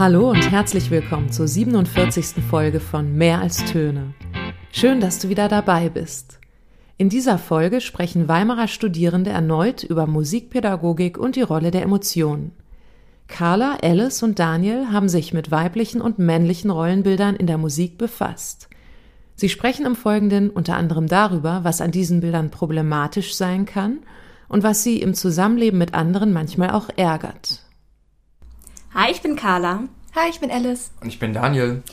Hallo und herzlich willkommen zur 47. Folge von Mehr als Töne. Schön, dass du wieder dabei bist. In dieser Folge sprechen Weimarer Studierende erneut über Musikpädagogik und die Rolle der Emotionen. Carla, Alice und Daniel haben sich mit weiblichen und männlichen Rollenbildern in der Musik befasst. Sie sprechen im Folgenden unter anderem darüber, was an diesen Bildern problematisch sein kann und was sie im Zusammenleben mit anderen manchmal auch ärgert. Hi, ich bin Carla. Hi, ich bin Alice. Und ich bin Daniel.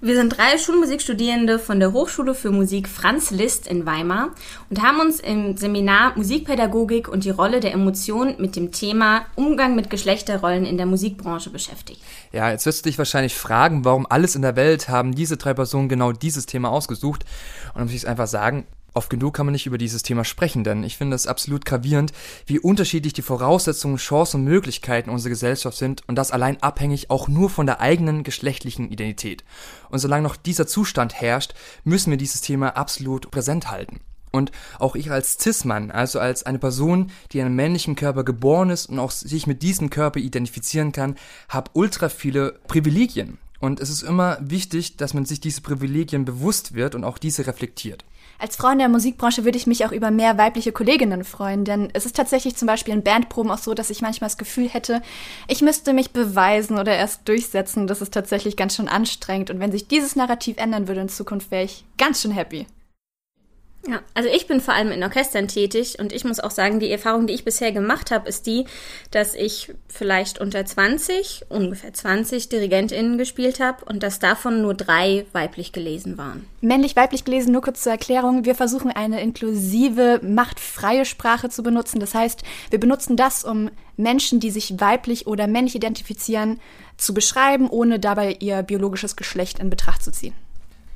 Wir sind drei Schulmusikstudierende von der Hochschule für Musik Franz Liszt in Weimar und haben uns im Seminar Musikpädagogik und die Rolle der Emotionen mit dem Thema Umgang mit Geschlechterrollen in der Musikbranche beschäftigt. Ja, jetzt wirst du dich wahrscheinlich fragen, warum alles in der Welt haben diese drei Personen genau dieses Thema ausgesucht. Und dann muss ich es einfach sagen, Oft genug kann man nicht über dieses Thema sprechen, denn ich finde es absolut gravierend, wie unterschiedlich die Voraussetzungen, Chancen und Möglichkeiten unserer Gesellschaft sind und das allein abhängig auch nur von der eigenen geschlechtlichen Identität. Und solange noch dieser Zustand herrscht, müssen wir dieses Thema absolut präsent halten. Und auch ich als Cis-Mann, also als eine Person, die in einem männlichen Körper geboren ist und auch sich mit diesem Körper identifizieren kann, habe ultra viele Privilegien. Und es ist immer wichtig, dass man sich diese Privilegien bewusst wird und auch diese reflektiert. Als Frau in der Musikbranche würde ich mich auch über mehr weibliche Kolleginnen freuen, denn es ist tatsächlich zum Beispiel in Bandproben auch so, dass ich manchmal das Gefühl hätte, ich müsste mich beweisen oder erst durchsetzen. Das ist tatsächlich ganz schön anstrengend. Und wenn sich dieses Narrativ ändern würde in Zukunft, wäre ich ganz schön happy. Ja, also ich bin vor allem in Orchestern tätig und ich muss auch sagen, die Erfahrung, die ich bisher gemacht habe, ist die, dass ich vielleicht unter 20, ungefähr 20 DirigentInnen gespielt habe und dass davon nur drei weiblich gelesen waren. Männlich-weiblich gelesen, nur kurz zur Erklärung. Wir versuchen eine inklusive, machtfreie Sprache zu benutzen. Das heißt, wir benutzen das, um Menschen, die sich weiblich oder männlich identifizieren, zu beschreiben, ohne dabei ihr biologisches Geschlecht in Betracht zu ziehen.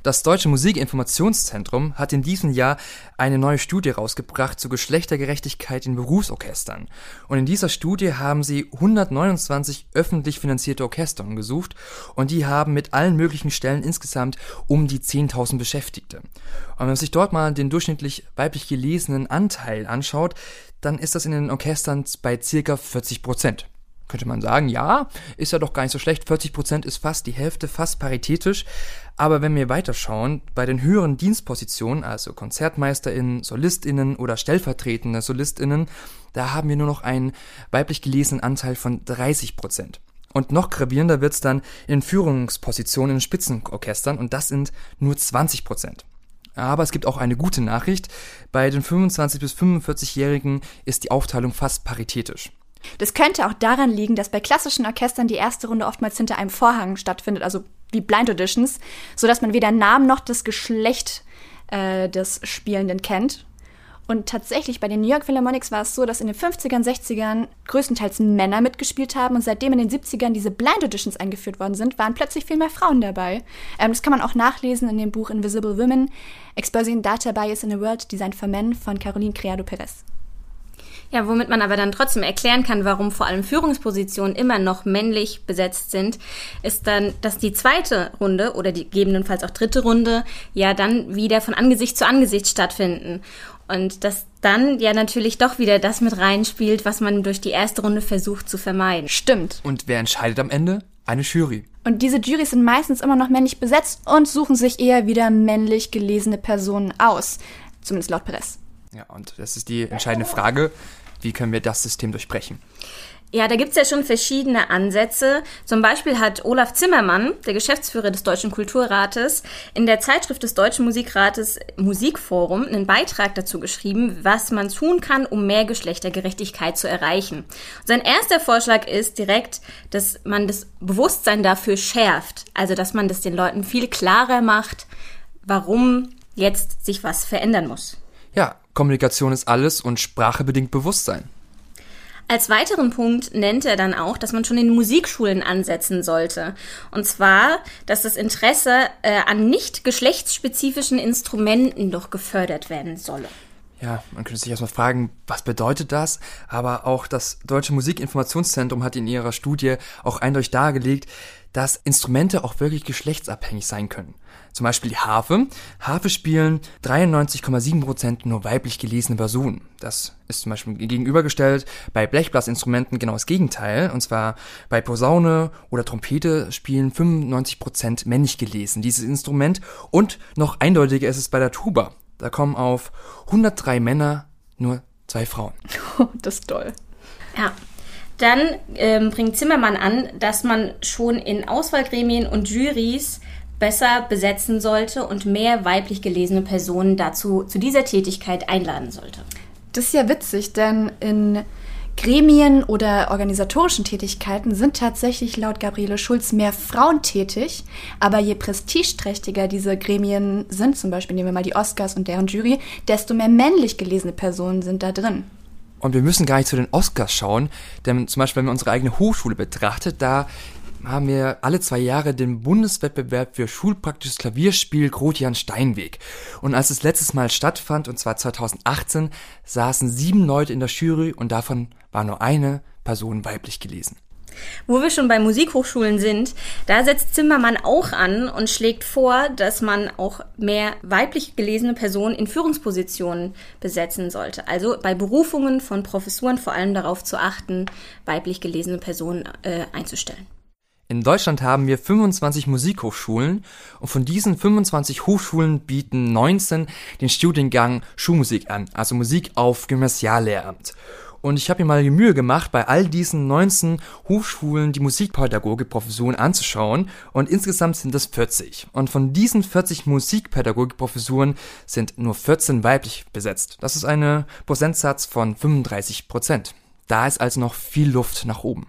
Das Deutsche Musikinformationszentrum hat in diesem Jahr eine neue Studie rausgebracht zur Geschlechtergerechtigkeit in Berufsorchestern. Und in dieser Studie haben sie 129 öffentlich finanzierte Orchester gesucht und die haben mit allen möglichen Stellen insgesamt um die 10.000 Beschäftigte. Und wenn man sich dort mal den durchschnittlich weiblich gelesenen Anteil anschaut, dann ist das in den Orchestern bei circa 40 Prozent könnte man sagen, ja, ist ja doch gar nicht so schlecht. 40% ist fast die Hälfte, fast paritätisch. Aber wenn wir weiterschauen, bei den höheren Dienstpositionen, also KonzertmeisterInnen, SolistInnen oder stellvertretende SolistInnen, da haben wir nur noch einen weiblich gelesenen Anteil von 30 Prozent. Und noch gravierender wird's dann in Führungspositionen in Spitzenorchestern und das sind nur 20 Prozent. Aber es gibt auch eine gute Nachricht. Bei den 25 bis 45-Jährigen ist die Aufteilung fast paritätisch. Das könnte auch daran liegen, dass bei klassischen Orchestern die erste Runde oftmals hinter einem Vorhang stattfindet, also wie Blind Auditions, sodass man weder Namen noch das Geschlecht äh, des Spielenden kennt. Und tatsächlich bei den New York Philharmonics war es so, dass in den 50ern, 60ern größtenteils Männer mitgespielt haben und seitdem in den 70ern diese Blind Auditions eingeführt worden sind, waren plötzlich viel mehr Frauen dabei. Ähm, das kann man auch nachlesen in dem Buch Invisible Women, Exposing Data Bias in a World Designed for Men von Caroline Criado Perez. Ja, womit man aber dann trotzdem erklären kann, warum vor allem Führungspositionen immer noch männlich besetzt sind, ist dann, dass die zweite Runde oder die gegebenenfalls auch dritte Runde ja dann wieder von Angesicht zu Angesicht stattfinden. Und dass dann ja natürlich doch wieder das mit reinspielt, was man durch die erste Runde versucht zu vermeiden. Stimmt. Und wer entscheidet am Ende? Eine Jury. Und diese Jurys sind meistens immer noch männlich besetzt und suchen sich eher wieder männlich gelesene Personen aus. Zumindest laut Perez. Ja, und das ist die entscheidende Frage. Wie können wir das System durchbrechen? Ja, da gibt's ja schon verschiedene Ansätze. Zum Beispiel hat Olaf Zimmermann, der Geschäftsführer des Deutschen Kulturrates, in der Zeitschrift des Deutschen Musikrates Musikforum einen Beitrag dazu geschrieben, was man tun kann, um mehr Geschlechtergerechtigkeit zu erreichen. Und sein erster Vorschlag ist direkt, dass man das Bewusstsein dafür schärft. Also, dass man das den Leuten viel klarer macht, warum jetzt sich was verändern muss. Ja, Kommunikation ist alles und Sprache bedingt Bewusstsein. Als weiteren Punkt nennt er dann auch, dass man schon in Musikschulen ansetzen sollte. Und zwar, dass das Interesse äh, an nicht geschlechtsspezifischen Instrumenten doch gefördert werden solle. Ja, man könnte sich erstmal fragen, was bedeutet das? Aber auch das Deutsche Musikinformationszentrum hat in ihrer Studie auch eindeutig dargelegt, dass Instrumente auch wirklich geschlechtsabhängig sein können. Zum Beispiel die Harfe. Harfe spielen 93,7% nur weiblich gelesene Personen. Das ist zum Beispiel gegenübergestellt bei Blechblasinstrumenten genau das Gegenteil. Und zwar bei Posaune oder Trompete spielen 95% männlich gelesen dieses Instrument. Und noch eindeutiger ist es bei der Tuba. Da kommen auf 103 Männer nur zwei Frauen. das ist toll. Ja. Dann ähm, bringt Zimmermann an, dass man schon in Auswahlgremien und Juries besser besetzen sollte und mehr weiblich gelesene Personen dazu zu dieser Tätigkeit einladen sollte. Das ist ja witzig, denn in Gremien oder organisatorischen Tätigkeiten sind tatsächlich laut Gabriele Schulz mehr Frauen tätig, aber je prestigeträchtiger diese Gremien sind, zum Beispiel nehmen wir mal die Oscars und deren Jury, desto mehr männlich gelesene Personen sind da drin. Und wir müssen gar nicht zu den Oscars schauen, denn zum Beispiel, wenn man unsere eigene Hochschule betrachtet, da haben wir alle zwei Jahre den Bundeswettbewerb für schulpraktisches Klavierspiel Grotian Steinweg. Und als es letztes Mal stattfand, und zwar 2018, saßen sieben Leute in der Jury und davon war nur eine Person weiblich gelesen. Wo wir schon bei Musikhochschulen sind, da setzt Zimmermann auch an und schlägt vor, dass man auch mehr weiblich gelesene Personen in Führungspositionen besetzen sollte. Also bei Berufungen von Professuren vor allem darauf zu achten, weiblich gelesene Personen äh, einzustellen. In Deutschland haben wir 25 Musikhochschulen und von diesen 25 Hochschulen bieten 19 den Studiengang Schulmusik an, also Musik auf Gymnasiallehramt. Und ich habe mir mal die Mühe gemacht, bei all diesen 19 Hochschulen die Musikpädagogik-Professuren anzuschauen. Und insgesamt sind es 40. Und von diesen 40 Musikpädagogik-Professuren sind nur 14 weiblich besetzt. Das ist ein Prozentsatz von 35 Prozent. Da ist also noch viel Luft nach oben.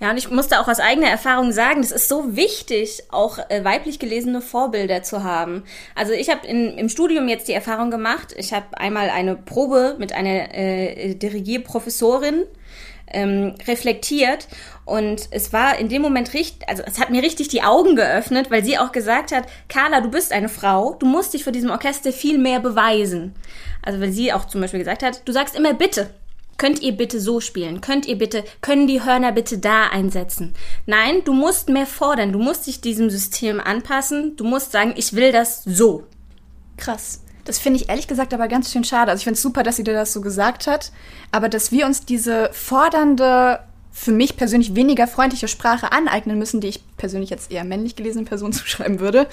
Ja, und ich musste auch aus eigener Erfahrung sagen, es ist so wichtig, auch äh, weiblich gelesene Vorbilder zu haben. Also ich habe im Studium jetzt die Erfahrung gemacht, ich habe einmal eine Probe mit einer äh, Dirigierprofessorin ähm, reflektiert und es war in dem Moment richtig, also es hat mir richtig die Augen geöffnet, weil sie auch gesagt hat, Carla, du bist eine Frau, du musst dich vor diesem Orchester viel mehr beweisen. Also weil sie auch zum Beispiel gesagt hat, du sagst immer bitte. Könnt ihr bitte so spielen? Könnt ihr bitte, können die Hörner bitte da einsetzen? Nein, du musst mehr fordern. Du musst dich diesem System anpassen. Du musst sagen, ich will das so. Krass. Das finde ich ehrlich gesagt aber ganz schön schade. Also ich finde es super, dass sie dir das so gesagt hat. Aber dass wir uns diese fordernde, für mich persönlich weniger freundliche Sprache aneignen müssen, die ich persönlich jetzt eher männlich gelesene Person zuschreiben würde,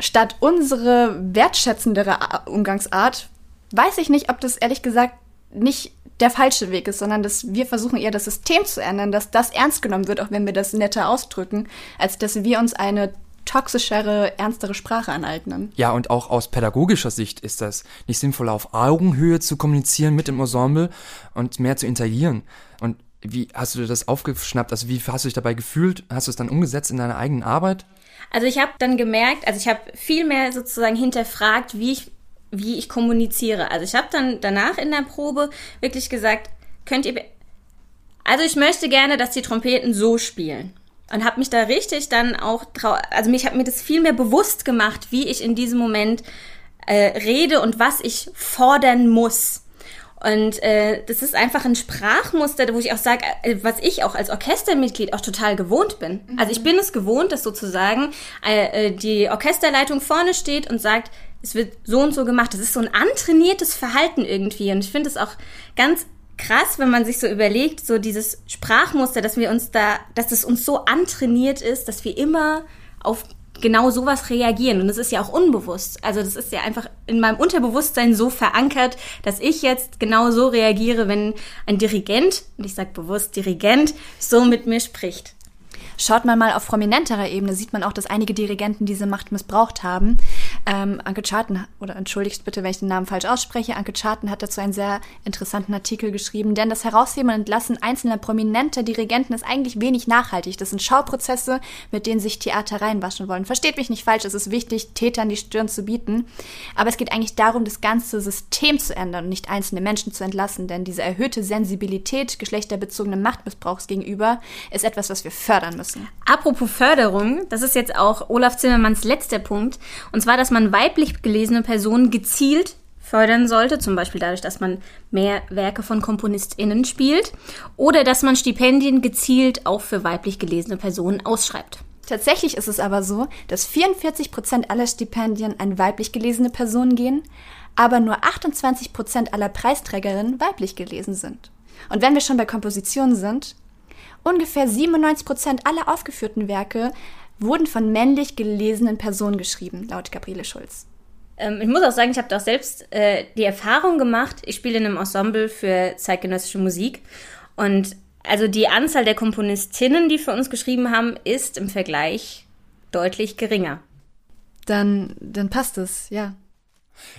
statt unsere wertschätzendere Umgangsart, weiß ich nicht, ob das ehrlich gesagt nicht der falsche Weg ist, sondern dass wir versuchen eher das System zu ändern, dass das ernst genommen wird, auch wenn wir das netter ausdrücken, als dass wir uns eine toxischere, ernstere Sprache aneignen. Ja, und auch aus pädagogischer Sicht ist das nicht sinnvoll, auf Augenhöhe zu kommunizieren mit dem Ensemble und mehr zu interagieren. Und wie hast du dir das aufgeschnappt? Also wie hast du dich dabei gefühlt? Hast du es dann umgesetzt in deiner eigenen Arbeit? Also ich habe dann gemerkt, also ich habe viel mehr sozusagen hinterfragt, wie ich wie ich kommuniziere. Also ich habe dann danach in der Probe wirklich gesagt, könnt ihr... Also ich möchte gerne, dass die Trompeten so spielen. Und habe mich da richtig dann auch... Also mich hat mir das viel mehr bewusst gemacht, wie ich in diesem Moment äh, rede und was ich fordern muss. Und äh, das ist einfach ein Sprachmuster, wo ich auch sage, äh, was ich auch als Orchestermitglied auch total gewohnt bin. Mhm. Also ich bin es gewohnt, dass sozusagen äh, äh, die Orchesterleitung vorne steht und sagt, es wird so und so gemacht. Das ist so ein antrainiertes Verhalten irgendwie. Und ich finde es auch ganz krass, wenn man sich so überlegt, so dieses Sprachmuster, dass wir uns da, dass es uns so antrainiert ist, dass wir immer auf genau sowas reagieren. Und das ist ja auch unbewusst. Also das ist ja einfach in meinem Unterbewusstsein so verankert, dass ich jetzt genau so reagiere, wenn ein Dirigent, und ich sage bewusst Dirigent, so mit mir spricht. Schaut man mal auf prominenterer Ebene, sieht man auch, dass einige Dirigenten diese Macht missbraucht haben. Ähm, Anke Charten, oder entschuldigt bitte, wenn ich den Namen falsch ausspreche, Anke Charten hat dazu einen sehr interessanten Artikel geschrieben, denn das Herausheben und Entlassen einzelner prominenter Dirigenten ist eigentlich wenig nachhaltig. Das sind Schauprozesse, mit denen sich Theater reinwaschen wollen. Versteht mich nicht falsch, es ist wichtig, Tätern die Stirn zu bieten, aber es geht eigentlich darum, das ganze System zu ändern und nicht einzelne Menschen zu entlassen, denn diese erhöhte Sensibilität geschlechterbezogenen Machtmissbrauchs gegenüber ist etwas, was wir fördern müssen. Apropos Förderung, das ist jetzt auch Olaf Zimmermanns letzter Punkt, und zwar, dass man weiblich gelesene Personen gezielt fördern sollte, zum Beispiel dadurch, dass man mehr Werke von KomponistInnen spielt oder dass man Stipendien gezielt auch für weiblich gelesene Personen ausschreibt. Tatsächlich ist es aber so, dass 44 Prozent aller Stipendien an weiblich gelesene Personen gehen, aber nur 28 Prozent aller Preisträgerinnen weiblich gelesen sind. Und wenn wir schon bei Kompositionen sind, ungefähr 97 Prozent aller aufgeführten Werke wurden von männlich gelesenen Personen geschrieben, laut Gabriele Schulz. Ähm, ich muss auch sagen, ich habe doch selbst äh, die Erfahrung gemacht, ich spiele in einem Ensemble für zeitgenössische Musik und also die Anzahl der Komponistinnen, die für uns geschrieben haben, ist im Vergleich deutlich geringer. Dann, dann passt es, ja.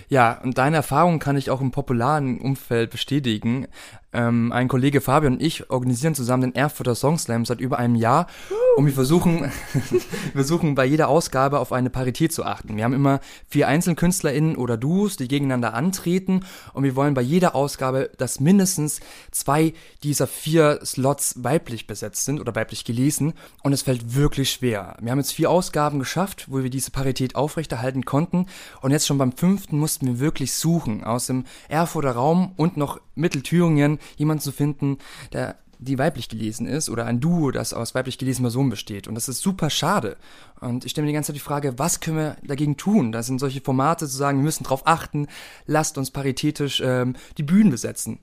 Ja, und deine Erfahrung kann ich auch im popularen Umfeld bestätigen. Ähm, ein Kollege Fabian und ich organisieren zusammen den Erfurter Song Slam seit über einem Jahr und wir versuchen, versuchen bei jeder Ausgabe auf eine Parität zu achten. Wir haben immer vier EinzelkünstlerInnen oder Duos, die gegeneinander antreten und wir wollen bei jeder Ausgabe, dass mindestens zwei dieser vier Slots weiblich besetzt sind oder weiblich gelesen und es fällt wirklich schwer. Wir haben jetzt vier Ausgaben geschafft, wo wir diese Parität aufrechterhalten konnten und jetzt schon beim fünften mussten wir wirklich suchen aus dem Erfurter Raum und noch Mittelthüringen jemanden zu finden, der die weiblich gelesen ist oder ein Duo, das aus weiblich gelesenen Personen besteht. Und das ist super schade. Und ich stelle mir die ganze Zeit die Frage, was können wir dagegen tun? Da sind solche Formate zu sagen, wir müssen darauf achten, lasst uns paritätisch ähm, die Bühnen besetzen.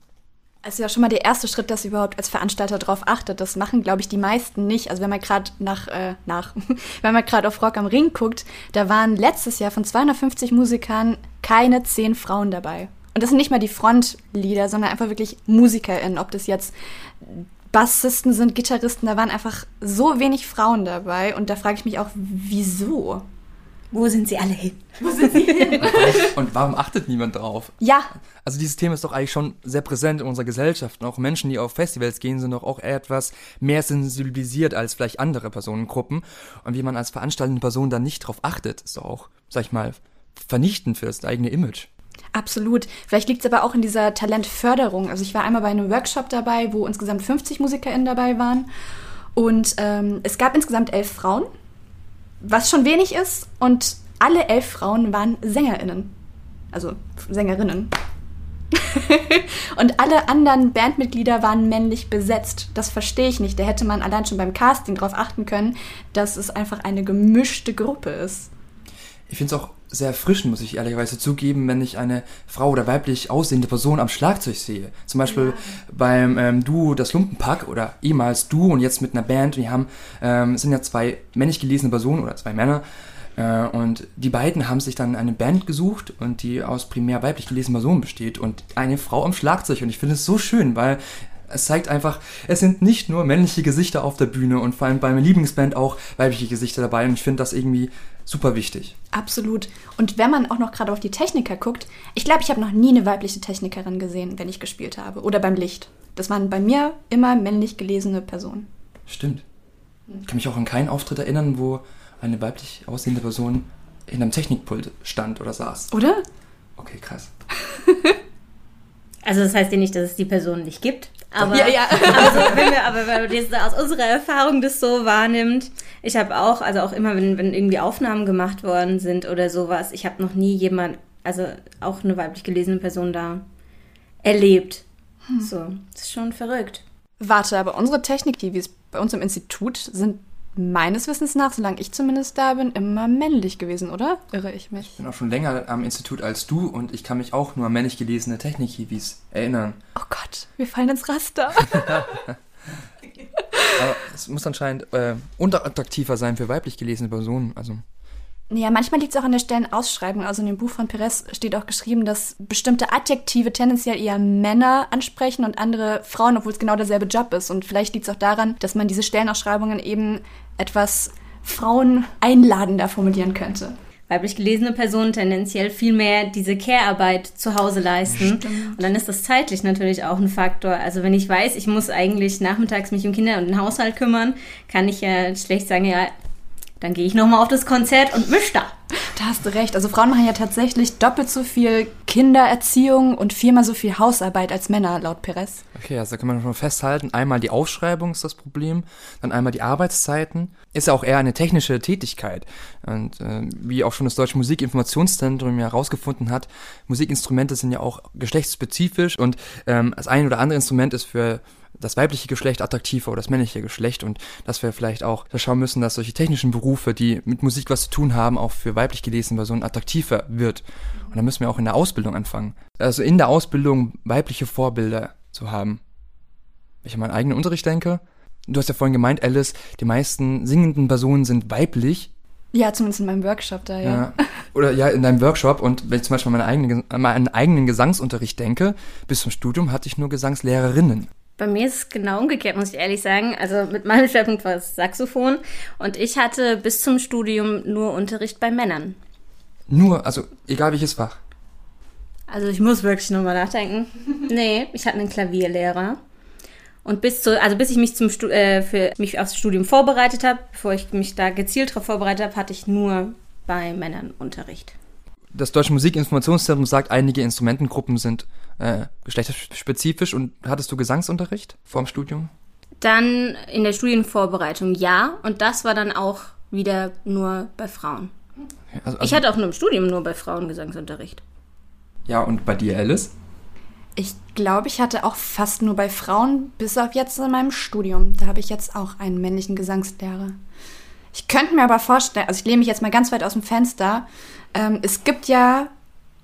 Es ist ja schon mal der erste Schritt, dass ihr überhaupt als Veranstalter darauf achtet. Das machen, glaube ich, die meisten nicht. Also wenn man gerade nach, äh, nach, wenn man gerade auf Rock am Ring guckt, da waren letztes Jahr von 250 Musikern keine zehn Frauen dabei. Und das sind nicht mal die Frontlieder, sondern einfach wirklich MusikerInnen. Ob das jetzt Bassisten sind, Gitarristen, da waren einfach so wenig Frauen dabei. Und da frage ich mich auch, wieso? Wo sind sie alle hin? Wo sind sie hin? Und warum achtet niemand drauf? Ja. Also dieses Thema ist doch eigentlich schon sehr präsent in unserer Gesellschaft. Und auch Menschen, die auf Festivals gehen, sind doch auch etwas mehr sensibilisiert als vielleicht andere Personengruppen. Und wie man als veranstaltende Person dann nicht drauf achtet, ist doch auch, sag ich mal, vernichtend für das eigene Image. Absolut. Vielleicht liegt es aber auch in dieser Talentförderung. Also ich war einmal bei einem Workshop dabei, wo insgesamt 50 MusikerInnen dabei waren. Und ähm, es gab insgesamt elf Frauen, was schon wenig ist. Und alle elf Frauen waren SängerInnen. Also Sängerinnen. und alle anderen Bandmitglieder waren männlich besetzt. Das verstehe ich nicht. Da hätte man allein schon beim Casting darauf achten können, dass es einfach eine gemischte Gruppe ist. Ich finde es auch sehr erfrischend, muss ich ehrlicherweise zugeben, wenn ich eine Frau oder weiblich aussehende Person am Schlagzeug sehe. Zum Beispiel ja. beim ähm, Duo Das Lumpenpack oder ehemals Duo und jetzt mit einer Band. Wir haben, ähm, sind ja zwei männlich gelesene Personen oder zwei Männer. Äh, und die beiden haben sich dann eine Band gesucht und die aus primär weiblich gelesenen Personen besteht und eine Frau am Schlagzeug. Und ich finde es so schön, weil es zeigt einfach, es sind nicht nur männliche Gesichter auf der Bühne und vor allem bei meiner Lieblingsband auch weibliche Gesichter dabei und ich finde das irgendwie super wichtig. Absolut. Und wenn man auch noch gerade auf die Techniker guckt, ich glaube, ich habe noch nie eine weibliche Technikerin gesehen, wenn ich gespielt habe. Oder beim Licht. Das waren bei mir immer männlich gelesene Personen. Stimmt. Ich kann mich auch an keinen Auftritt erinnern, wo eine weiblich aussehende Person in einem Technikpult stand oder saß. Oder? Okay, krass. also das heißt ja nicht, dass es die Person nicht gibt. Aber, ja, ja. aber, so, wenn wir, aber wenn man jetzt aus unserer Erfahrung das so wahrnimmt, ich habe auch, also auch immer, wenn, wenn irgendwie Aufnahmen gemacht worden sind oder sowas, ich habe noch nie jemand, also auch eine weiblich gelesene Person da erlebt. Hm. So, das ist schon verrückt. Warte, aber unsere Technik, die wir bei uns im Institut sind meines Wissens nach, solange ich zumindest da bin, immer männlich gewesen, oder? Irre ich mich? Ich bin auch schon länger am Institut als du und ich kann mich auch nur an männlich gelesene Technik-Hiwis erinnern. Oh Gott, wir fallen ins Raster. Aber es muss anscheinend äh, unterattraktiver sein für weiblich gelesene Personen. Also. Ja, manchmal liegt es auch an der Stellenausschreibung. Also in dem Buch von Perez steht auch geschrieben, dass bestimmte Adjektive tendenziell eher Männer ansprechen und andere Frauen, obwohl es genau derselbe Job ist. Und vielleicht liegt es auch daran, dass man diese Stellenausschreibungen eben etwas Frauen einladender formulieren könnte weiblich gelesene Personen tendenziell viel mehr diese Care-Arbeit zu Hause leisten. Stimmt. Und dann ist das zeitlich natürlich auch ein Faktor. Also wenn ich weiß, ich muss eigentlich nachmittags mich um Kinder und den Haushalt kümmern, kann ich ja schlecht sagen, ja, dann gehe ich nochmal auf das Konzert und misch da. Da hast du recht. Also Frauen machen ja tatsächlich doppelt so viel Kindererziehung und viermal so viel Hausarbeit als Männer, laut Perez. Okay, also da kann man schon festhalten, einmal die Ausschreibung ist das Problem, dann einmal die Arbeitszeiten. Ist ja auch eher eine technische Tätigkeit. Und äh, wie auch schon das Deutsche Musikinformationszentrum ja herausgefunden hat, Musikinstrumente sind ja auch geschlechtsspezifisch und ähm, das ein oder andere Instrument ist für das weibliche Geschlecht attraktiver oder das männliche Geschlecht und dass wir vielleicht auch da schauen müssen, dass solche technischen Berufe, die mit Musik was zu tun haben, auch für weiblich gelesene Personen attraktiver wird. Und da müssen wir auch in der Ausbildung anfangen. Also in der Ausbildung weibliche Vorbilder zu haben. Wenn ich an meinen eigenen Unterricht denke, du hast ja vorhin gemeint, Alice, die meisten singenden Personen sind weiblich. Ja, zumindest in meinem Workshop da, ja. ja. Oder ja, in deinem Workshop. Und wenn ich zum Beispiel an meinen eigenen, an meinen eigenen Gesangsunterricht denke, bis zum Studium hatte ich nur Gesangslehrerinnen. Bei mir ist es genau umgekehrt, muss ich ehrlich sagen. Also mit meinem Schwerpunkt war es Saxophon und ich hatte bis zum Studium nur Unterricht bei Männern. Nur, also egal welches Fach. Also ich muss wirklich nochmal nachdenken. nee, ich hatte einen Klavierlehrer. Und bis zu, also bis ich mich zum Stu äh, für mich aufs Studium vorbereitet habe, bevor ich mich da gezielt darauf vorbereitet habe, hatte ich nur bei Männern Unterricht das Deutsche Musikinformationszentrum sagt, einige Instrumentengruppen sind äh, geschlechterspezifisch. Und hattest du Gesangsunterricht vor dem Studium? Dann in der Studienvorbereitung ja. Und das war dann auch wieder nur bei Frauen. Also, also ich hatte auch nur im Studium nur bei Frauen Gesangsunterricht. Ja, und bei dir, Alice? Ich glaube, ich hatte auch fast nur bei Frauen, bis auf jetzt in meinem Studium. Da habe ich jetzt auch einen männlichen Gesangslehrer. Ich könnte mir aber vorstellen, also ich lehne mich jetzt mal ganz weit aus dem Fenster, ähm, es gibt ja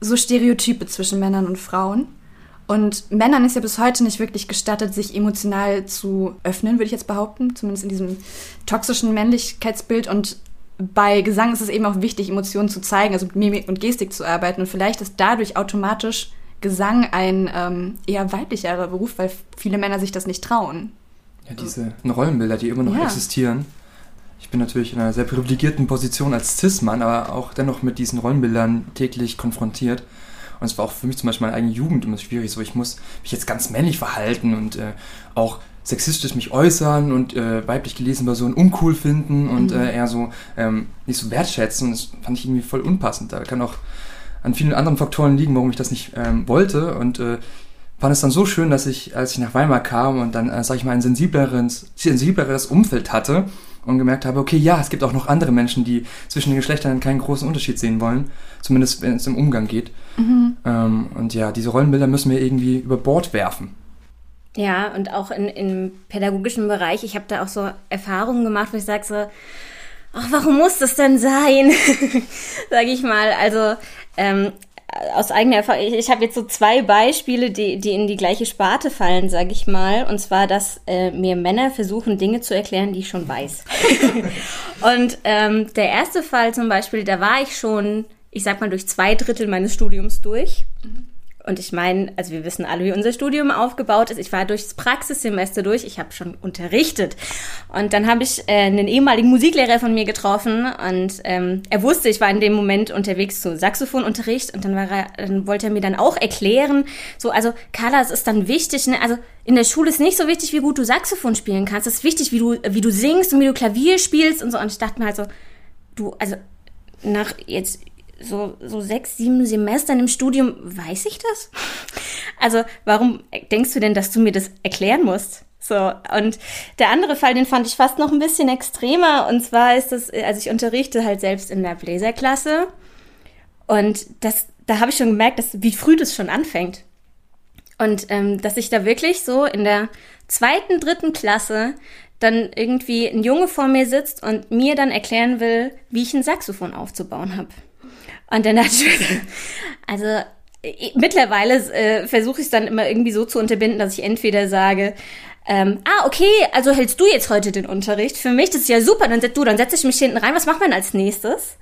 so Stereotype zwischen Männern und Frauen. Und Männern ist ja bis heute nicht wirklich gestattet, sich emotional zu öffnen, würde ich jetzt behaupten, zumindest in diesem toxischen Männlichkeitsbild. Und bei Gesang ist es eben auch wichtig, Emotionen zu zeigen, also mit Mimik und Gestik zu arbeiten. Und vielleicht ist dadurch automatisch Gesang ein ähm, eher weiblicherer Beruf, weil viele Männer sich das nicht trauen. Ja, diese Rollenbilder, die immer noch ja. existieren ich bin natürlich in einer sehr privilegierten Position als Cis-Mann, aber auch dennoch mit diesen Rollenbildern täglich konfrontiert. Und es war auch für mich zum Beispiel meine eigene Jugend immer schwierig. So, ich muss mich jetzt ganz männlich verhalten und äh, auch sexistisch mich äußern und äh, weiblich gelesene Personen uncool finden und mhm. äh, eher so ähm, nicht so wertschätzen. Das fand ich irgendwie voll unpassend. Da kann auch an vielen anderen Faktoren liegen, warum ich das nicht ähm, wollte. Und äh, fand es dann so schön, dass ich, als ich nach Weimar kam und dann, äh, sag ich mal, ein sensibleres, sensibleres Umfeld hatte, und gemerkt habe, okay, ja, es gibt auch noch andere Menschen, die zwischen den Geschlechtern keinen großen Unterschied sehen wollen, zumindest wenn es im Umgang geht. Mhm. Ähm, und ja, diese Rollenbilder müssen wir irgendwie über Bord werfen. Ja, und auch in, im pädagogischen Bereich, ich habe da auch so Erfahrungen gemacht, wo ich sage so, ach, warum muss das denn sein? sage ich mal. Also ähm, aus eigener Erfahrung, ich, ich habe jetzt so zwei Beispiele, die, die in die gleiche Sparte fallen, sage ich mal. Und zwar, dass äh, mir Männer versuchen, Dinge zu erklären, die ich schon weiß. und ähm, der erste Fall zum Beispiel, da war ich schon, ich sag mal, durch zwei Drittel meines Studiums durch. Mhm. Und ich meine, also wir wissen alle, wie unser Studium aufgebaut ist. Ich war durchs Praxissemester durch, ich habe schon unterrichtet. Und dann habe ich äh, einen ehemaligen Musiklehrer von mir getroffen und ähm, er wusste, ich war in dem Moment unterwegs zu Saxophonunterricht und dann, war er, dann wollte er mir dann auch erklären, so, also Carla, es ist dann wichtig, ne? also in der Schule ist nicht so wichtig, wie gut du Saxophon spielen kannst. Es ist wichtig, wie du, wie du singst und wie du Klavier spielst und so. Und ich dachte mir halt so, du, also nach jetzt so, so sechs, sieben Semestern im Studium, weiß ich das? Also, warum denkst du denn, dass du mir das erklären musst? So, und der andere Fall, den fand ich fast noch ein bisschen extremer. Und zwar ist das, also ich unterrichte halt selbst in der Bläserklasse. Und das, da habe ich schon gemerkt, dass, wie früh das schon anfängt. Und ähm, dass ich da wirklich so in der zweiten, dritten Klasse dann irgendwie ein Junge vor mir sitzt und mir dann erklären will, wie ich ein Saxophon aufzubauen habe. Und dann dachte ich, also mittlerweile äh, versuche ich es dann immer irgendwie so zu unterbinden, dass ich entweder sage, ähm, ah, okay, also hältst du jetzt heute den Unterricht. Für mich, das ist ja super, dann du, dann setze ich mich hinten rein, was macht man als nächstes?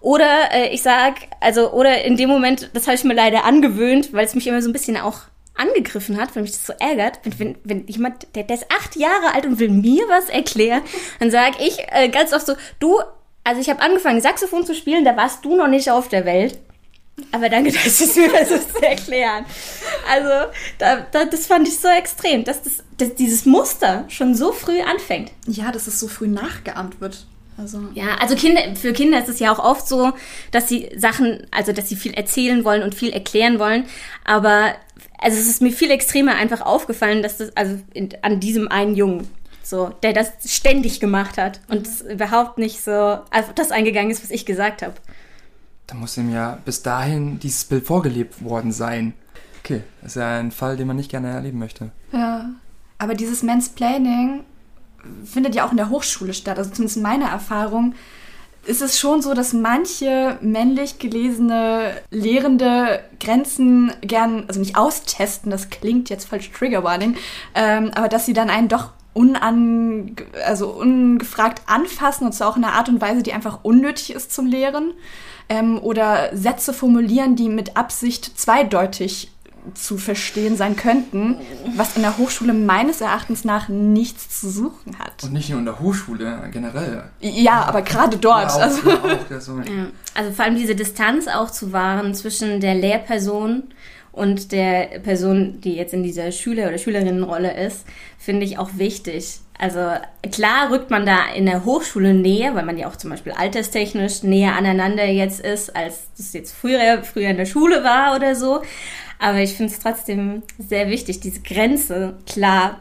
Oder äh, ich sag, also, oder in dem Moment, das habe ich mir leider angewöhnt, weil es mich immer so ein bisschen auch angegriffen hat, weil mich das so ärgert, wenn, wenn, wenn jemand, der, der ist acht Jahre alt und will mir was erklären, dann sage ich äh, ganz oft so, du, also ich habe angefangen, Saxophon zu spielen, da warst du noch nicht auf der Welt. Aber danke, dass du es mir versuchst zu erklären. Also, da, da, das fand ich so extrem, dass, das, dass dieses Muster schon so früh anfängt. Ja, dass es so früh nachgeahmt wird. Also Ja, also Kinder, für Kinder ist es ja auch oft so, dass sie Sachen, also dass sie viel erzählen wollen und viel erklären wollen. Aber also es ist mir viel extremer einfach aufgefallen, dass das, also in, an diesem einen Jungen, so, der das ständig gemacht hat und es überhaupt nicht so auf das eingegangen ist, was ich gesagt habe. Da muss ihm ja bis dahin dieses Bild vorgelebt worden sein. Okay, das ist ja ein Fall, den man nicht gerne erleben möchte. Ja. Aber dieses Mansplaining findet ja auch in der Hochschule statt. Also zumindest in meiner Erfahrung ist es schon so, dass manche männlich gelesene Lehrende Grenzen gern, also nicht austesten, das klingt jetzt falsch Trigger Warning, ähm, aber dass sie dann einen doch unan, also ungefragt anfassen und zwar auch in einer Art und Weise, die einfach unnötig ist zum Lehren. Ähm, oder Sätze formulieren, die mit Absicht zweideutig zu verstehen sein könnten, was in der Hochschule meines Erachtens nach nichts zu suchen hat. Und nicht nur in der Hochschule, generell. Ja, aber gerade dort. Ja, auch, also, ja, auch, ja, so. Ja. Also vor allem diese Distanz auch zu wahren zwischen der Lehrperson und der Person, die jetzt in dieser Schüler- oder Schülerinnenrolle ist, finde ich auch wichtig. Also klar rückt man da in der Hochschule näher, weil man ja auch zum Beispiel alterstechnisch näher aneinander jetzt ist, als das jetzt früher, früher in der Schule war oder so. Aber ich finde es trotzdem sehr wichtig, diese Grenze klar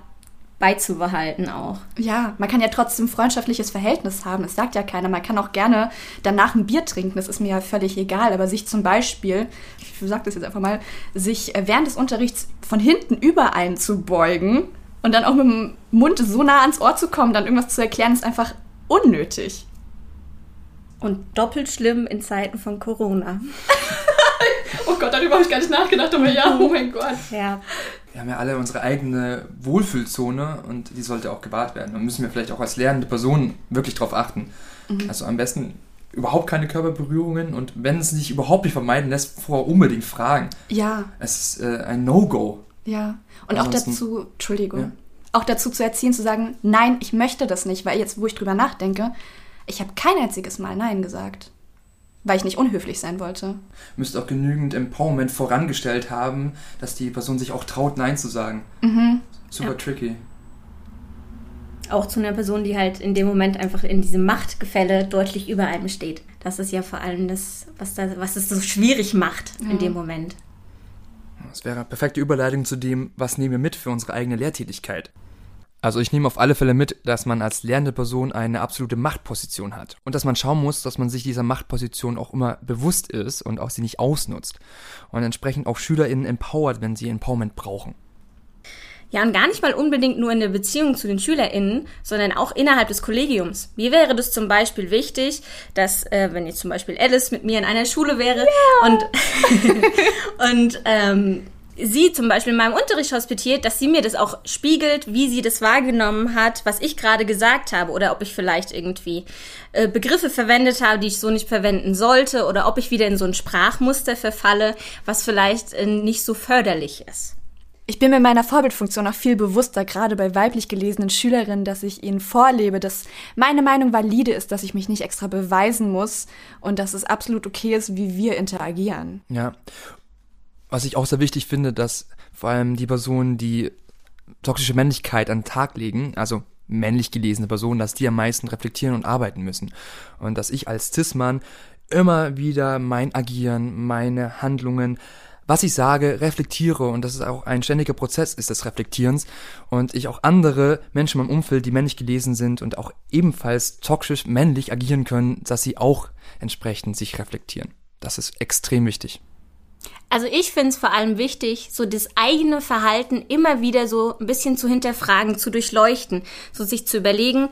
beizubehalten auch. ja, man kann ja trotzdem ein freundschaftliches Verhältnis haben. Das sagt ja keiner. Man kann auch gerne danach ein Bier trinken. Das ist mir ja völlig egal. Aber sich zum Beispiel, ich sag das jetzt einfach mal, sich äh, während des Unterrichts von hinten über einen zu beugen und dann auch mit dem Mund so nah ans Ohr zu kommen, dann irgendwas zu erklären, ist einfach unnötig. Und doppelt schlimm in Zeiten von Corona. Oh Gott, darüber habe ich gar nicht nachgedacht, aber ja, oh mein Gott. Ja. Wir haben ja alle unsere eigene Wohlfühlzone und die sollte auch gewahrt werden. Da müssen wir vielleicht auch als lernende Person wirklich drauf achten. Also am besten überhaupt keine Körperberührungen und wenn es sich überhaupt nicht vermeiden lässt, vorher unbedingt fragen. Ja, Es ist äh, ein No-Go. ja. Und auch dazu, Entschuldigung, Ja. auch dazu zu erziehen, zu sagen, nein, ich möchte das nicht, weil jetzt, wo ich drüber nachdenke, ich habe kein einziges Mal Nein gesagt. Weil ich nicht unhöflich sein wollte. Müsst auch genügend Empowerment vorangestellt haben, dass die Person sich auch traut, Nein zu sagen. Super Ja. tricky. Auch zu einer Person, die halt in dem Moment einfach in diesem Machtgefälle deutlich über einem steht. Das ist ja vor allem das, was, da, was es so schwierig macht in dem Moment. Das wäre eine perfekte Überleitung zu dem, was nehmen wir mit für unsere eigene Lehrtätigkeit. Also ich nehme auf alle Fälle mit, dass man als lernende Person eine absolute Machtposition hat und dass man schauen muss, dass man sich dieser Machtposition auch immer bewusst ist und auch sie nicht ausnutzt und entsprechend auch SchülerInnen empowert, wenn sie Empowerment brauchen. Ja, und gar nicht mal unbedingt nur in der Beziehung zu den SchülerInnen, sondern auch innerhalb des Kollegiums. Mir wäre das zum Beispiel wichtig, dass, äh, wenn jetzt zum Beispiel Alice mit mir in einer Schule wäre und, und ähm, sie zum Beispiel in meinem Unterricht hospitiert, dass sie mir das auch spiegelt, wie sie das wahrgenommen hat, was ich gerade gesagt habe oder ob ich vielleicht irgendwie äh, Begriffe verwendet habe, die ich so nicht verwenden sollte oder ob ich wieder in so ein Sprachmuster verfalle, was vielleicht äh, nicht so förderlich ist. Ich bin mir meiner Vorbildfunktion auch viel bewusster, gerade bei weiblich gelesenen Schülerinnen, dass ich ihnen vorlebe, dass meine Meinung valide ist, dass ich mich nicht extra beweisen muss und dass es absolut okay ist, wie wir interagieren. Ja. Was ich auch sehr wichtig finde, dass vor allem die Personen, die toxische Männlichkeit an den Tag legen, also männlich gelesene Personen, dass die am meisten reflektieren und arbeiten müssen. Und dass ich als Cis-Mann immer wieder mein Agieren, meine Handlungen, was ich sage, reflektiere und das ist auch ein ständiger Prozess ist des Reflektierens und ich auch andere Menschen in meinem Umfeld, die männlich gelesen sind und auch ebenfalls toxisch männlich agieren können, dass sie auch entsprechend sich reflektieren. Das ist extrem wichtig. Also ich finde es vor allem wichtig, so das eigene Verhalten immer wieder so ein bisschen zu hinterfragen, zu durchleuchten, so sich zu überlegen,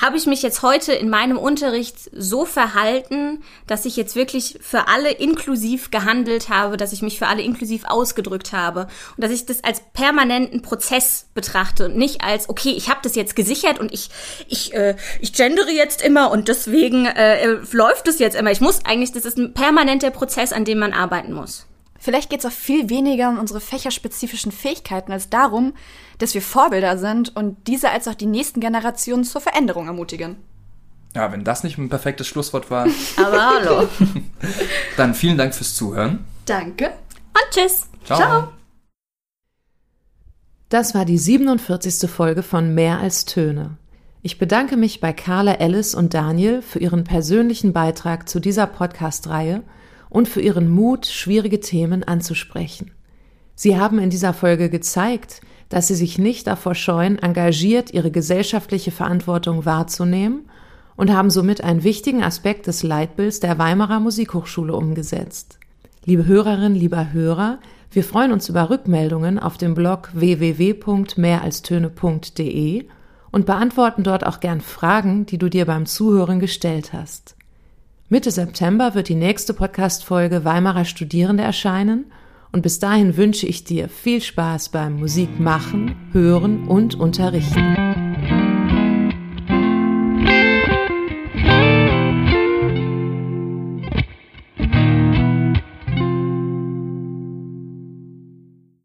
habe ich mich jetzt heute in meinem Unterricht so verhalten, dass ich jetzt wirklich für alle inklusiv gehandelt habe, dass ich mich für alle inklusiv ausgedrückt habe und dass ich das als permanenten Prozess betrachte und nicht als okay, ich habe das jetzt gesichert und ich ich äh, ich gendere jetzt immer und deswegen äh, läuft es jetzt immer. Ich muss eigentlich, das ist ein permanenter Prozess, an dem man arbeiten muss. Vielleicht geht es auch viel weniger um unsere fächerspezifischen Fähigkeiten als darum, dass wir Vorbilder sind und diese als auch die nächsten Generationen zur Veränderung ermutigen. Ja, wenn das nicht ein perfektes Schlusswort war, Aber hallo. dann vielen Dank fürs Zuhören. Danke. Und tschüss. Ciao. Ciao. Das war die 47. Folge von Mehr als Töne. Ich bedanke mich bei Carla Ellis und Daniel für ihren persönlichen Beitrag zu dieser Podcast-Reihe und für ihren Mut, schwierige Themen anzusprechen. Sie haben in dieser Folge gezeigt, dass sie sich nicht davor scheuen, engagiert ihre gesellschaftliche Verantwortung wahrzunehmen und haben somit einen wichtigen Aspekt des Leitbilds der Weimarer Musikhochschule umgesetzt. Liebe Hörerinnen, lieber Hörer, wir freuen uns über Rückmeldungen auf dem Blog www.mehralstöne.de und beantworten dort auch gern Fragen, die du dir beim Zuhören gestellt hast. Mitte September wird die nächste Podcast-Folge Weimarer Studierende erscheinen und bis dahin wünsche ich dir viel Spaß beim Musik machen, hören und unterrichten.